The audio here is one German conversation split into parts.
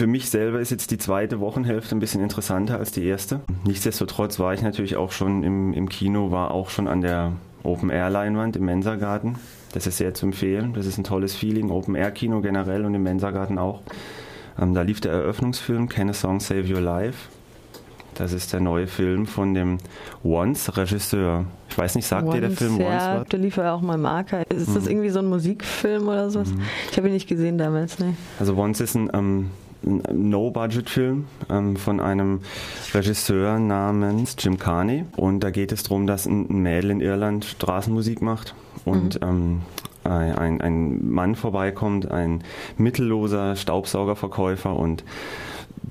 Für mich selber ist jetzt die zweite Wochenhälfte ein bisschen interessanter als die erste. Nichtsdestotrotz war ich natürlich auch schon im, im Kino, war auch schon an der Open-Air-Leinwand im Mensa-Garten. Das ist sehr zu empfehlen. Das ist ein tolles Feeling. Open-Air-Kino generell und im Mensa-Garten auch. Ähm, da lief der Eröffnungsfilm Can a Song Save Your Life? Das ist der neue Film von dem Once-Regisseur. Ich weiß nicht, sagt dir der Film ja, Once was? der lief ja auch mal im Marker. Ist das Mhm. irgendwie so ein Musikfilm oder sowas? Ich habe ihn nicht gesehen damals, ne. Also Once ist ein, ähm, ein No-Budget-Film ähm, von einem Regisseur namens Jim Carney. Und da geht es darum, dass ein Mädel in Irland Straßenmusik macht und ähm, ein, ein- Mann vorbeikommt, ein mittelloser Staubsaugerverkäufer und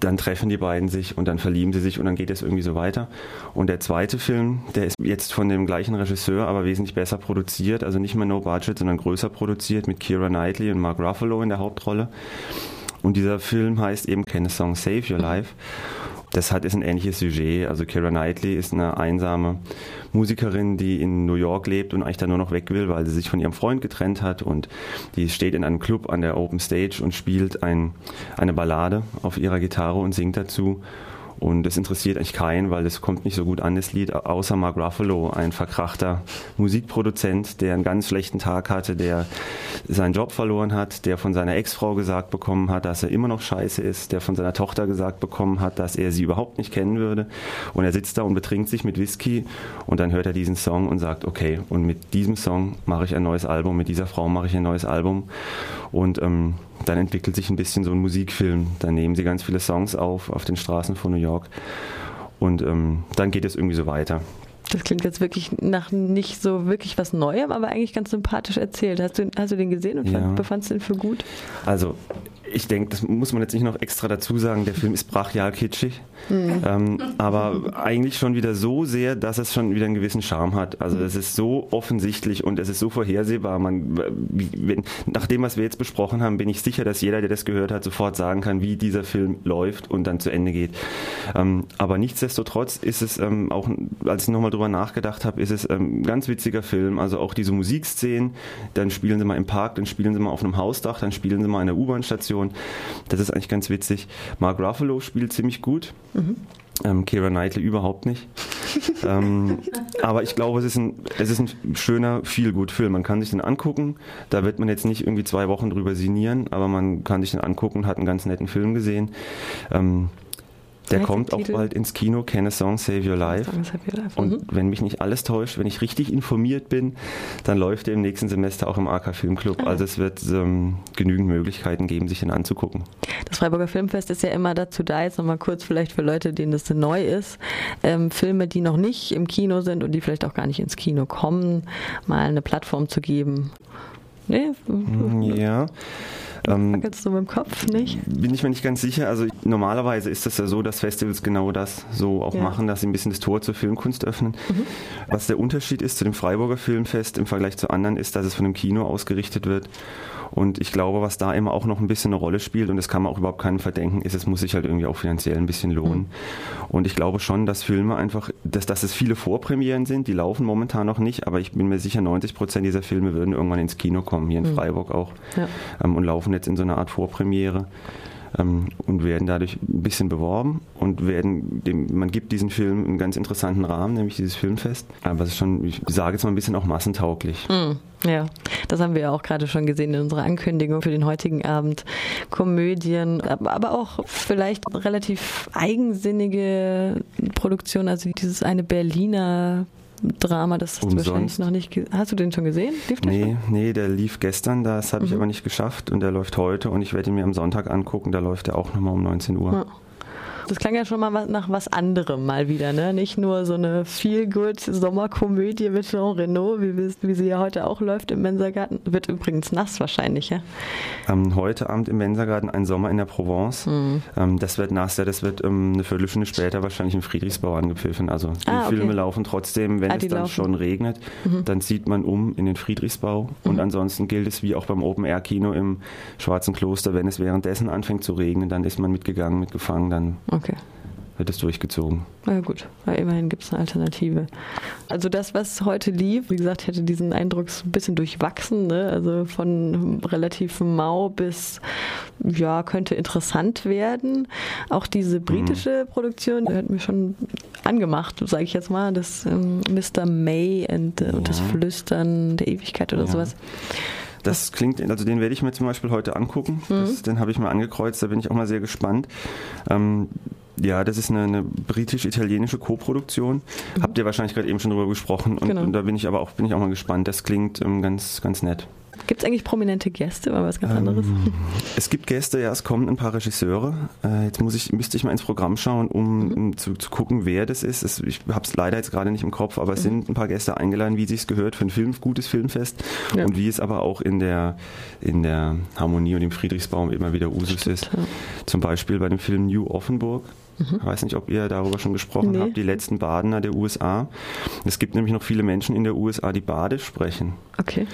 dann treffen die beiden sich und dann verlieben sie sich und dann geht es irgendwie so weiter. Und der zweite Film, der ist jetzt von dem gleichen Regisseur, aber wesentlich besser produziert, also nicht mehr No Budget, sondern größer produziert mit Keira Knightley und Mark Ruffalo in der Hauptrolle. Und dieser Film heißt eben Can a Song Save Your Life. Das hat ist ein ähnliches Sujet. Also Keira Knightley ist eine einsame Musikerin, die in New York lebt und eigentlich da nur noch weg will, weil sie sich von ihrem Freund getrennt hat und die steht in einem Club an der Open Stage und spielt ein, eine Ballade auf ihrer Gitarre und singt dazu. Und das interessiert eigentlich keinen, weil das kommt nicht so gut an, das Lied, außer Mark Ruffalo, ein verkrachter Musikproduzent, der einen ganz schlechten Tag hatte, der seinen Job verloren hat, der von seiner Ex-Frau gesagt bekommen hat, dass er immer noch scheiße ist, der von seiner Tochter gesagt bekommen hat, dass er sie überhaupt nicht kennen würde. Und er sitzt da und betrinkt sich mit Whisky und dann hört er diesen Song und sagt, okay, und mit diesem Song mache ich ein neues Album, mit dieser Frau mache ich ein neues Album. Und ähm, dann entwickelt sich ein bisschen so ein Musikfilm. Dann nehmen sie ganz viele Songs auf auf den Straßen von New York. Und ähm, dann geht es irgendwie so weiter. Das klingt jetzt wirklich nach nicht so wirklich was Neuem, aber eigentlich ganz sympathisch erzählt. Hast du, hast du den gesehen und Ja. fand, befandst du den für gut? Also, ich denke, das muss man jetzt nicht noch extra dazu sagen. Der Film ist brachial kitschig, ähm, aber eigentlich schon wieder so sehr, dass es schon wieder einen gewissen Charme hat. Also, es ist so offensichtlich und es ist so vorhersehbar. Man, wenn, nach dem, was wir jetzt besprochen haben, bin ich sicher, dass jeder, der das gehört hat, sofort sagen kann, wie dieser Film läuft und dann zu Ende geht. Ähm, aber nichtsdestotrotz ist es ähm, auch, als ich nochmal drüber nachgedacht habe, ist es ähm, ein ganz witziger Film. Also auch diese Musikszenen, dann spielen sie mal im Park, dann spielen sie mal auf einem Hausdach, dann spielen sie mal in der U-Bahn-Station. Das ist eigentlich ganz witzig. Mark Ruffalo spielt ziemlich gut. Ähm, Keira Knightley überhaupt nicht. ähm, aber ich glaube, es ist ein, es ist ein schöner, viel gut Film. Man kann sich den angucken. Da wird man jetzt nicht irgendwie zwei Wochen drüber sinnieren, aber man kann sich den angucken, hat einen ganz netten Film gesehen. Ähm, der kommt auch Titel? bald ins Kino, Can a Song Save Your Life. Have Your Life. Und Mhm. wenn mich nicht alles täuscht, wenn ich richtig informiert bin, dann läuft er im nächsten Semester auch im AK Filmclub. Also es wird ähm, genügend Möglichkeiten geben, sich den anzugucken. Das Freiburger Filmfest ist ja immer dazu da, jetzt nochmal kurz vielleicht für Leute, denen das neu ist, ähm, Filme, die noch nicht im Kino sind und die vielleicht auch gar nicht ins Kino kommen, mal eine Plattform zu geben. Nee, Ja. Ähm, wackelst du mit dem Kopf nicht? bin ich mir nicht ganz sicher. Also normalerweise ist es ja so, dass Festivals genau das so auch Ja. machen, dass sie ein bisschen das Tor zur Filmkunst öffnen. Was der Unterschied ist zu dem Freiburger Filmfest im Vergleich zu anderen, ist, dass es von einem Kino ausgerichtet wird. Und ich glaube, was da immer auch noch ein bisschen eine Rolle spielt, und das kann man auch überhaupt keinem verdenken, ist, es muss sich halt irgendwie auch finanziell ein bisschen lohnen. Und ich glaube schon, dass Filme einfach, dass, dass es viele Vorpremieren sind, die laufen momentan noch nicht, aber ich bin mir sicher, 90 Prozent dieser Filme würden irgendwann ins Kino kommen, hier in Freiburg auch, Ja. ähm, und laufen jetzt in so einer Art Vorpremiere ähm, und werden dadurch ein bisschen beworben und werden dem, man gibt diesen Film einen ganz interessanten Rahmen, nämlich dieses Filmfest. Aber es ist schon, ich sage jetzt mal ein bisschen auch massentauglich. Hm, ja, das haben wir ja auch gerade schon gesehen in unserer Ankündigung für den heutigen Abend. Komödien, aber aber auch vielleicht relativ eigensinnige Produktionen, also dieses eine Berliner Drama, das hast du Umsonst. wahrscheinlich noch nicht ge- Hast du den schon gesehen? Lief der Nee, schon? nee, der lief gestern, das habe ich aber nicht geschafft und der läuft heute und ich werde ihn mir am Sonntag angucken, da läuft er auch nochmal um 19 Uhr. Ja. Das klang ja schon mal nach was anderem mal wieder, ne? Nicht nur so eine Feel-Good-Sommerkomödie mit Jean Reno, wie, wie sie ja heute auch läuft im Mensagarten. Wird übrigens nass wahrscheinlich, ja? Ähm, heute Abend im Mensagarten ein Sommer in der Provence. Mhm. Ähm, das wird nass, ja, das wird ähm, eine Viertelstunde später wahrscheinlich im Friedrichsbau angepfiffen. Also die Ah, okay. Filme laufen trotzdem, wenn Ah, es dann laufen. schon regnet, dann zieht man um in den Friedrichsbau. Und ansonsten gilt es wie auch beim Open-Air-Kino im Schwarzen Kloster, wenn es währenddessen anfängt zu regnen, dann ist man mitgegangen, mitgefangen, dann Okay. Wird es durchgezogen. Na gut, weil immerhin gibt es eine Alternative. Also das, was heute lief, wie gesagt, ich hatte diesen Eindruck, ein bisschen durchwachsen, ne? also von relativ mau bis, ja, könnte interessant werden. Auch diese britische mhm. Produktion hat mir schon angemacht, sage ich jetzt mal, das ähm, Mr. May und, äh, ja. und das Flüstern der Ewigkeit oder ja. sowas. Das klingt, also den werde ich mir zum Beispiel heute angucken. Mhm. Das, den habe ich mal angekreuzt, da bin ich auch mal sehr gespannt. Ähm, ja, das ist eine, eine britisch-italienische Co-Produktion. Mhm. Habt ihr wahrscheinlich gerade eben schon drüber gesprochen und, genau. und, da bin ich aber auch, bin ich auch mal gespannt. Das klingt ähm, ganz, ganz nett. Gibt es eigentlich prominente Gäste oder was ganz ähm, anderes? Es gibt Gäste, ja, es kommen ein paar Regisseure. Äh, jetzt muss ich, müsste ich mal ins Programm schauen, um, mhm. um zu, zu, gucken, wer das ist. Es, ich habe es leider jetzt gerade nicht im Kopf, aber es mhm. sind ein paar Gäste eingeladen, wie es gehört für ein Film, gutes Filmfest ja. und wie es aber auch in der, in der Harmonie und im Friedrichsbaum immer wieder Usus Stimmt, ist. Ja. Zum Beispiel bei dem Film New Offenburg. Mhm. Ich weiß nicht, ob ihr darüber schon gesprochen nee. habt, die letzten Badener der USA. Es gibt nämlich noch viele Menschen in der USA, die Badisch sprechen. Okay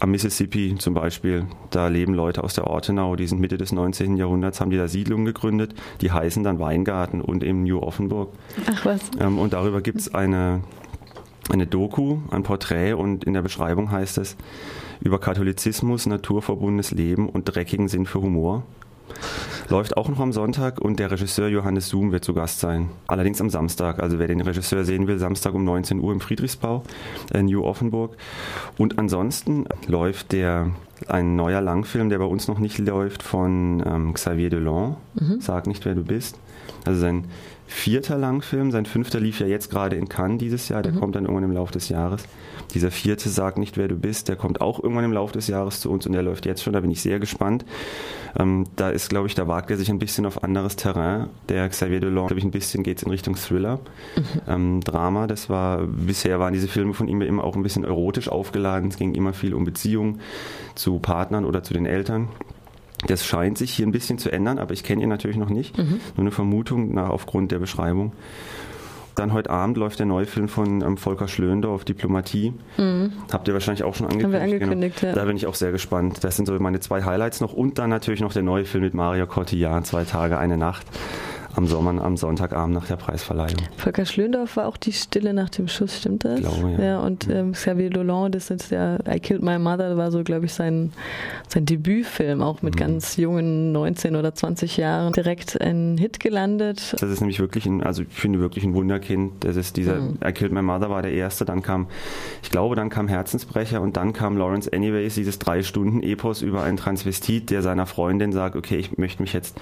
am Mississippi zum Beispiel, da leben Leute aus der Ortenau, die sind Mitte des 19. Jahrhunderts, haben die da Siedlungen gegründet, die heißen dann Weingarten und eben New Offenburg. Ach was. Ähm, und darüber gibt es eine, eine Doku, ein Porträt und in der Beschreibung heißt es über Katholizismus, naturverbundenes Leben und dreckigen Sinn für Humor. Läuft auch noch am Sonntag und der Regisseur Johannes Zoom wird zu Gast sein. Allerdings am Samstag. Also wer den Regisseur sehen will, Samstag um 19 Uhr im Friedrichsbau, in New Offenburg. Und ansonsten läuft der ein neuer Langfilm, der bei uns noch nicht läuft, von ähm, Xavier Delon. Mhm. Sag nicht, wer du bist. Also sein vierter Langfilm. Sein fünfter lief ja jetzt gerade in Cannes dieses Jahr. Der mhm. kommt dann irgendwann im Laufe des Jahres. Dieser vierte, Sag nicht, wer du bist, der kommt auch irgendwann im Laufe des Jahres zu uns und der läuft jetzt schon. Da bin ich sehr gespannt. Ähm, da ist, glaube ich, da wagt er sich ein bisschen auf anderes Terrain. Der Xavier Delon, glaube ich, ein bisschen geht es in Richtung Thriller. Mhm. Ähm, Drama, das war, bisher waren diese Filme von ihm immer auch ein bisschen erotisch aufgeladen. Es ging immer viel um Beziehungen zu Partnern oder zu den Eltern. Das scheint sich hier ein bisschen zu ändern, aber ich kenne ihn natürlich noch nicht. Mhm. Nur eine Vermutung nach, aufgrund der Beschreibung. Dann heute Abend läuft der neue Film von ähm, Volker Schlöndorff, Diplomatie. Mhm. Habt ihr wahrscheinlich auch schon angekündigt. Haben wir angekündigt, genau. ja. Da bin ich auch sehr gespannt. Das sind so meine zwei Highlights noch. Und dann natürlich noch der neue Film mit Mario Cotillard, Zwei Tage, eine Nacht am Sommer, am Sonntagabend nach der Preisverleihung. Volker Schlöndorff war auch die Stille nach dem Schuss, stimmt das? Ich glaube, ja. ja und ähm, Xavier Dolan, das ist ja I Killed My Mother, war so, glaube ich, sein, sein Debütfilm, auch mit mhm. ganz jungen 19 oder 20 Jahren, direkt ein Hit gelandet. Das ist nämlich wirklich ein, also ich finde wirklich ein Wunderkind. Das ist dieser mhm. I Killed My Mother war der erste, dann kam, ich glaube, dann kam Herzensbrecher und dann kam Lawrence Anyways, dieses drei Stunden Epos über einen Transvestit, der seiner Freundin sagt, okay, ich möchte mich jetzt,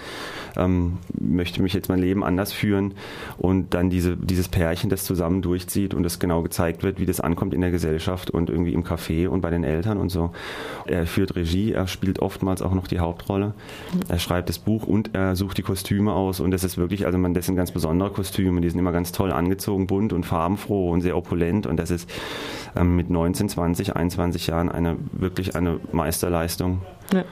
ähm, möchte mich jetzt mein Leben anders führen und dann diese, dieses Pärchen, das zusammen durchzieht und es genau gezeigt wird, wie das ankommt in der Gesellschaft und irgendwie im Café und bei den Eltern und so. Er führt Regie, er spielt oftmals auch noch die Hauptrolle. Er schreibt das Buch und er sucht die Kostüme aus und das ist wirklich, also man, das sind ganz besondere Kostüme, die sind immer ganz toll angezogen, bunt und farbenfroh und sehr opulent und das ist ähm, mit 19, 20, 21 Jahren eine wirklich eine Meisterleistung. Ja.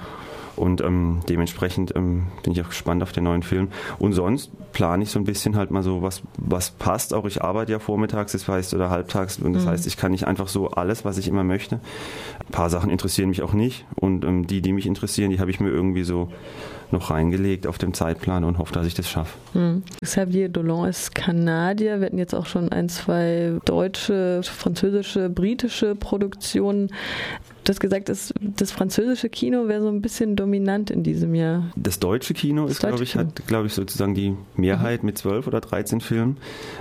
Und ähm, dementsprechend ähm, bin ich auch gespannt auf den neuen Film. Und sonst plane ich so ein bisschen halt mal so, was, was passt. Auch ich arbeite ja vormittags, das heißt, oder halbtags. Und das mhm. heißt, ich kann nicht einfach so alles, was ich immer möchte. Ein paar Sachen interessieren mich auch nicht. Und ähm, die, die mich interessieren, die habe ich mir irgendwie so noch reingelegt auf dem Zeitplan und hoffe, dass ich das schaffe. Mhm. Xavier Dolan ist Kanadier. Wir hatten jetzt auch schon ein, zwei deutsche, französische, britische Produktionen. Du hast gesagt, das, das französische Kino wäre so ein bisschen dominant in diesem Jahr. Das deutsche Kino das ist, glaube ich, hat, glaube ich, sozusagen die Mehrheit mhm. mit zwölf oder 13 Filmen.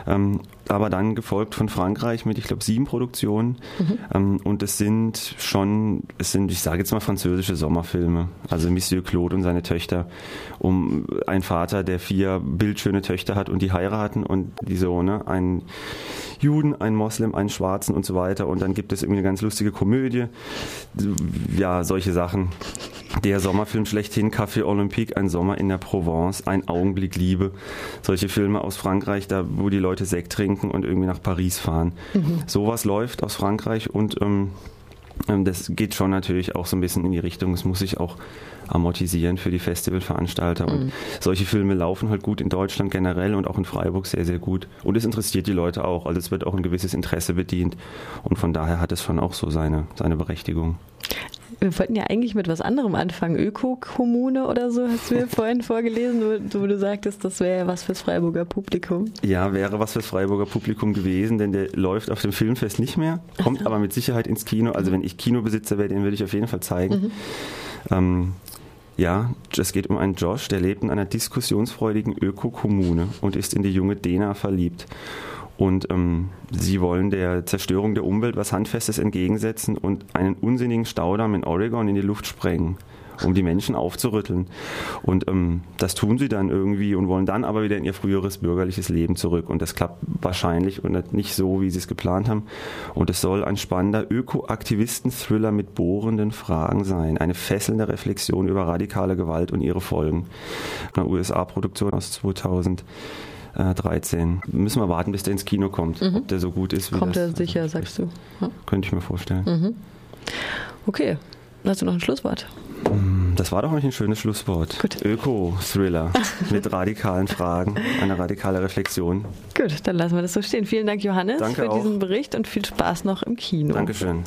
Ähm, aber dann gefolgt von Frankreich mit, ich glaube, sieben Produktionen. Mhm. Ähm, und es sind schon, es sind, ich sage jetzt mal, französische Sommerfilme. Also Monsieur Claude und seine Töchter. Um einen Vater, der vier bildschöne Töchter hat und die heiraten und die Sohne, einen Juden, einen Moslem, einen Schwarzen und so weiter. Und dann gibt es irgendwie eine ganz lustige Komödie ja, solche Sachen. Der Sommerfilm schlechthin, Café Olympique, ein Sommer in der Provence, ein Augenblick Liebe. Solche Filme aus Frankreich, da wo die Leute Sekt trinken und irgendwie nach Paris fahren. Mhm. Sowas läuft aus Frankreich und ähm, das geht schon natürlich auch so ein bisschen in die Richtung. Es muss sich auch amortisieren für die Festivalveranstalter. Und mhm. solche Filme laufen halt gut in Deutschland generell und auch in Freiburg sehr, sehr gut. Und es interessiert die Leute auch. Also es wird auch ein gewisses Interesse bedient. Und von daher hat es schon auch so seine, seine Berechtigung. Wir wollten ja eigentlich mit was anderem anfangen. Öko-Kommune oder so hast du mir vorhin vorgelesen, wo, du sagtest, das wäre was fürs Freiburger Publikum. Ja, wäre was fürs Freiburger Publikum gewesen, denn der läuft auf dem Filmfest nicht mehr, kommt so. aber mit Sicherheit ins Kino. Also wenn ich Kinobesitzer wäre, den würde ich auf jeden Fall zeigen. Mhm. Ähm, ja, es geht um einen Josh, der lebt in einer diskussionsfreudigen Öko-Kommune und ist in die junge Dena verliebt. Und ähm, sie wollen der Zerstörung der Umwelt was Handfestes entgegensetzen und einen unsinnigen Staudamm in Oregon in die Luft sprengen um die Menschen aufzurütteln. Und ähm, das tun sie dann irgendwie und wollen dann aber wieder in ihr früheres bürgerliches Leben zurück. Und das klappt wahrscheinlich und nicht so, wie sie es geplant haben. Und es soll ein spannender Öko-Aktivisten-Thriller mit bohrenden Fragen sein. Eine fesselnde Reflexion über radikale Gewalt und ihre Folgen. Eine USA-Produktion aus 2000. 13. Müssen wir warten, bis der ins Kino kommt, mhm. ob der so gut ist. Wie kommt er sicher, sagst du? Ja? Könnte ich mir vorstellen. Mhm. Okay, hast du noch ein Schlusswort? Das war doch eigentlich ein schönes Schlusswort. Öko-Thriller mit radikalen Fragen, eine radikale Reflexion. Gut, dann lassen wir das so stehen. Vielen Dank, Johannes, Danke für auch. diesen Bericht und viel Spaß noch im Kino. Dankeschön.